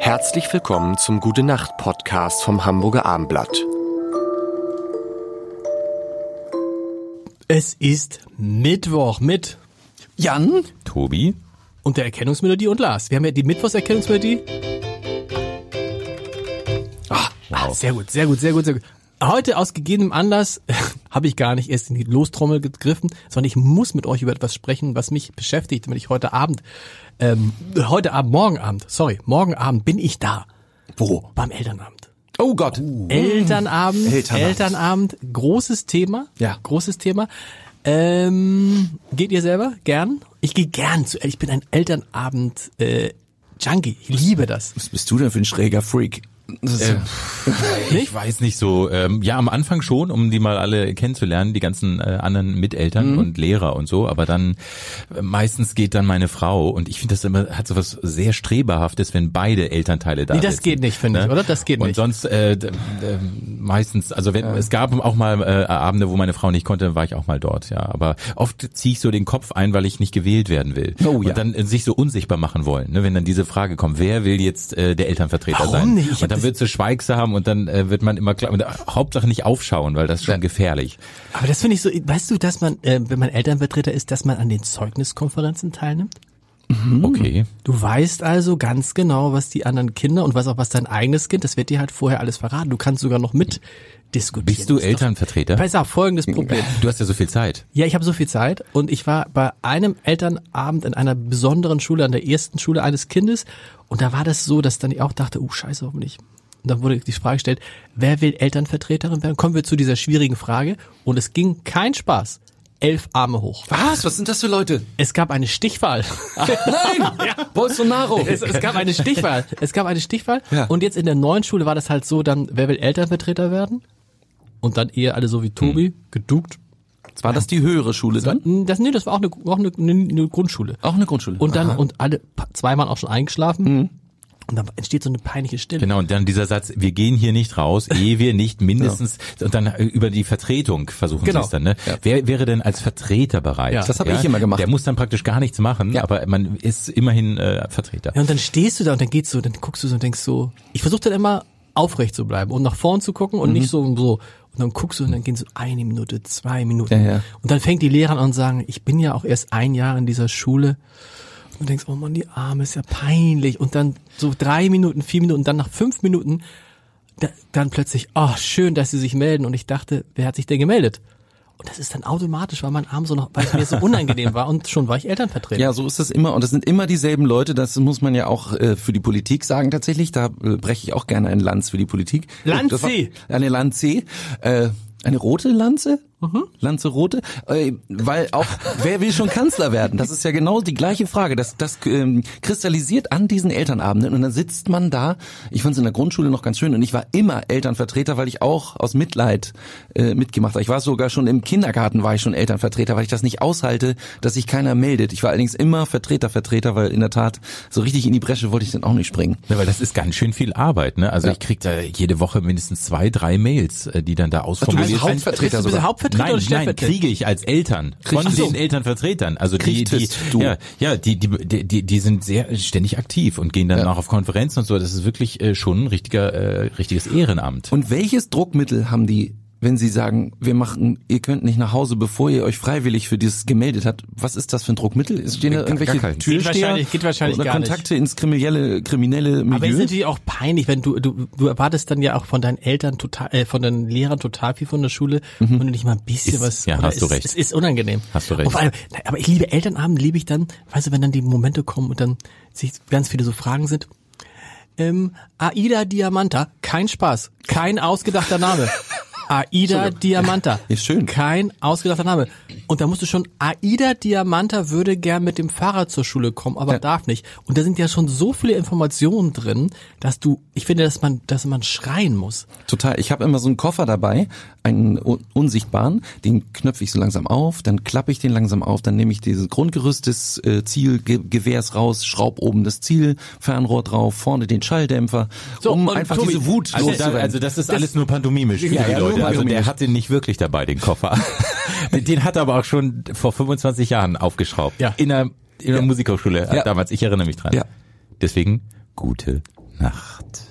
Herzlich willkommen zum Gute Nacht Podcast vom Hamburger Armblatt. Es ist Mittwoch mit Jan? Tobi? und der Erkennungsmelodie und Lars. Wir haben ja die Mittwochserkennungsmelodie. Ah, ah, sehr gut, sehr gut, sehr gut, sehr gut. Heute aus gegebenem Anlass habe ich gar nicht erst in die Lostrommel gegriffen, sondern ich muss mit euch über etwas sprechen, was mich beschäftigt, wenn ich heute Abend, ähm, heute Abend, morgen Abend, sorry, morgen Abend bin ich da. Wo? Beim Elternabend. Oh Gott. Elternabend, Elternabend. Elternabend, großes Thema. Ja. Großes Thema. Ähm, geht ihr selber gern? Ich gehe gern zu. Ich bin ein Elternabend äh, Junkie. Ich liebe das. Was bist du denn für ein schräger Freak? Äh, ja- Ich weiß nicht so. Ähm, ja, am Anfang schon, um die mal alle kennenzulernen, die ganzen äh, anderen Miteltern und Lehrer und so. Aber dann äh, meistens geht dann meine Frau und ich finde das immer hat so was sehr streberhaftes, wenn beide Elternteile da Nee, das sitzen, geht nicht, finde ich, oder? Das geht und nicht. sonst äh, d- meistens, also wenn es gab auch mal äh, Abende, wo meine Frau nicht konnte, dann war ich auch mal dort. Ja, aber oft ziehe ich so den Kopf ein, weil ich nicht gewählt werden will. Oh, ja. Und dann äh, sich so unsichtbar machen wollen, ne? wenn dann diese Frage kommt, wer will jetzt äh, der Elternvertreter Warum sein? nicht? Und dann das- wird sie schweigsam und dann äh, wird man immer klar, und, äh, Hauptsache nicht aufschauen, weil das ist schon gefährlich. Aber das finde ich so, weißt du, dass man, äh, wenn man Elternvertreter ist, dass man an den Zeugniskonferenzen teilnimmt? Okay. Du weißt also ganz genau, was die anderen Kinder und was auch was dein eigenes Kind, das wird dir halt vorher alles verraten. Du kannst sogar noch mit diskutieren. Bist du Das Elternvertreter? Pass auf, folgendes Problem. Du hast ja so viel Zeit. Ja, ich habe so viel Zeit und ich war bei einem Elternabend in einer besonderen Schule, an der ersten Schule eines Kindes und da war das so, dass dann ich auch dachte, oh scheiße, hoffentlich. Und dann wurde die Frage gestellt, wer will Elternvertreterin werden? Kommen wir zu dieser schwierigen Frage und es ging kein Spaß. Elf Arme hoch. Was? Was sind das für Leute? Es gab eine Stichwahl. Nein! Bolsonaro! Es, es gab eine Stichwahl. Es gab eine Stichwahl. Ja. Und jetzt in der neuen Schule war das halt so, dann, wer will Elternvertreter werden? Und dann eher alle so wie Tobi, geduckt. War das die höhere Schule dann? Das, nee, das war auch eine, auch eine, eine Grundschule. Auch eine Grundschule. Und dann, Aha. und alle, pa- zwei waren auch schon eingeschlafen. Und dann entsteht so eine peinliche Stille. Genau, und dann dieser Satz, wir gehen hier nicht raus, ehe wir nicht mindestens, und dann äh, über die Vertretung versuchen Genau. sie es dann, ne? Wer wäre denn als Vertreter bereit? Ja. Das habe ich immer gemacht. Der muss dann praktisch gar nichts machen, Ja. aber man ist immerhin äh, Vertreter. Ja, und dann stehst du da und dann geht's so, dann guckst du so und denkst so, ich versuche dann immer aufrecht zu bleiben und nach vorn zu gucken und nicht so und so. Und dann guckst du und dann gehen so eine Minute, zwei Minuten. Ja, ja. Und dann fängt die Lehrerin an und sagen, ich bin ja auch erst ein Jahr in dieser Schule. Und du denkst, oh Mann, die Arme ist ja peinlich. Und dann so drei Minuten, vier Minuten, dann nach fünf Minuten, da, dann plötzlich, oh, schön, dass sie sich melden. Und ich dachte, wer hat sich denn gemeldet? Und das ist dann automatisch, weil mein Arm so noch, weil es mir so unangenehm war und schon war ich Elternvertreter. Ja, so ist das immer. Und es sind immer dieselben Leute. Das muss man ja auch äh, für die Politik sagen tatsächlich. Da äh, breche ich auch gerne ein Lanz für die Politik. Lanze. Das Eine Lanze. Äh, eine rote Lanze? Lanze rote? Äh, weil auch, wer will schon Kanzler werden? Das ist ja genau die gleiche Frage. Das, das ähm, kristallisiert an diesen Elternabenden und dann sitzt man da. Ich fand es in der Grundschule noch ganz schön und ich war immer Elternvertreter, weil ich auch aus Mitleid äh, mitgemacht habe. Ich war sogar schon im Kindergarten war ich schon Elternvertreter, weil ich das nicht aushalte, dass sich keiner meldet. Ich war allerdings immer Vertreter, Vertreter, weil in der Tat so richtig in die Bresche wollte ich dann auch nicht springen. Ja, weil das ist ganz schön viel Arbeit, ne? Also ich krieg da jede Woche mindestens zwei, drei Mails, äh, die dann da ausformuliert werden. Hauptvertreter du sogar. Hauptvertreter Nein, oder nein, Stellvertreter? kriege ich als Eltern von so. den Elternvertretern. Also die, die, du. ja, ja, die, die, die, die sind sehr ständig aktiv und gehen dann Ja. auch auf Konferenzen und so. Das ist wirklich äh, schon ein richtiger, äh, richtiges Ehrenamt. Und welches Druckmittel haben die, wenn sie sagen, wir machen, ihr könnt nicht nach Hause, bevor ihr euch freiwillig für dieses gemeldet habt? Was ist das für ein Druckmittel? Stehen da Gar- irgendwelche gar keinen. Türsteher? Geht wahrscheinlich- geht wahrscheinlich oder gar nicht. Kontakte ins kriminelle, kriminelle Milieu? Aber es ist natürlich auch peinlich, wenn du, du, du erwartest dann ja auch von deinen Eltern total, äh, von deinen Lehrern total viel von der Schule und du nicht mal ein bisschen Ist- was. ja, hast du es, recht. Es ist unangenehm. Hast du recht. Vor allem, nein, aber ich liebe Elternabend, liebe ich dann, weißt du, wenn dann die Momente kommen und dann sich ganz viele so Fragen sind. Ähm, Aida Diamanta, kein Spaß, kein ausgedachter Name. Aida Diamanta. Ist schön. Kein ausgedachter Name. Und da musst du schon, Aida Diamanta würde gern mit dem Fahrrad zur Schule kommen, aber darf nicht. Und da sind ja schon so viele Informationen drin, dass du, ich finde, dass man, dass man schreien muss. Total. Ich habe immer so einen Koffer dabei, einen un- unsichtbaren, den knöpfe ich so langsam auf, dann klappe ich den langsam auf, dann nehme ich dieses Grundgerüst des äh, Zielgewehrs raus, schraub oben das Zielfernrohr drauf, vorne den Schalldämpfer, So, um einfach Tobi, diese Wut Also, da, loszuwerden. also das ist alles nur pantomimisch für Ja, die ja, nur Leute. Also der pantomimisch. hat den nicht wirklich dabei, den Koffer. den hat er aber auch schon vor 25 Jahren aufgeschraubt. Ja. In der, in der Musikhochschule Ja. damals. Ich erinnere mich dran. Ja. Deswegen gute Nacht.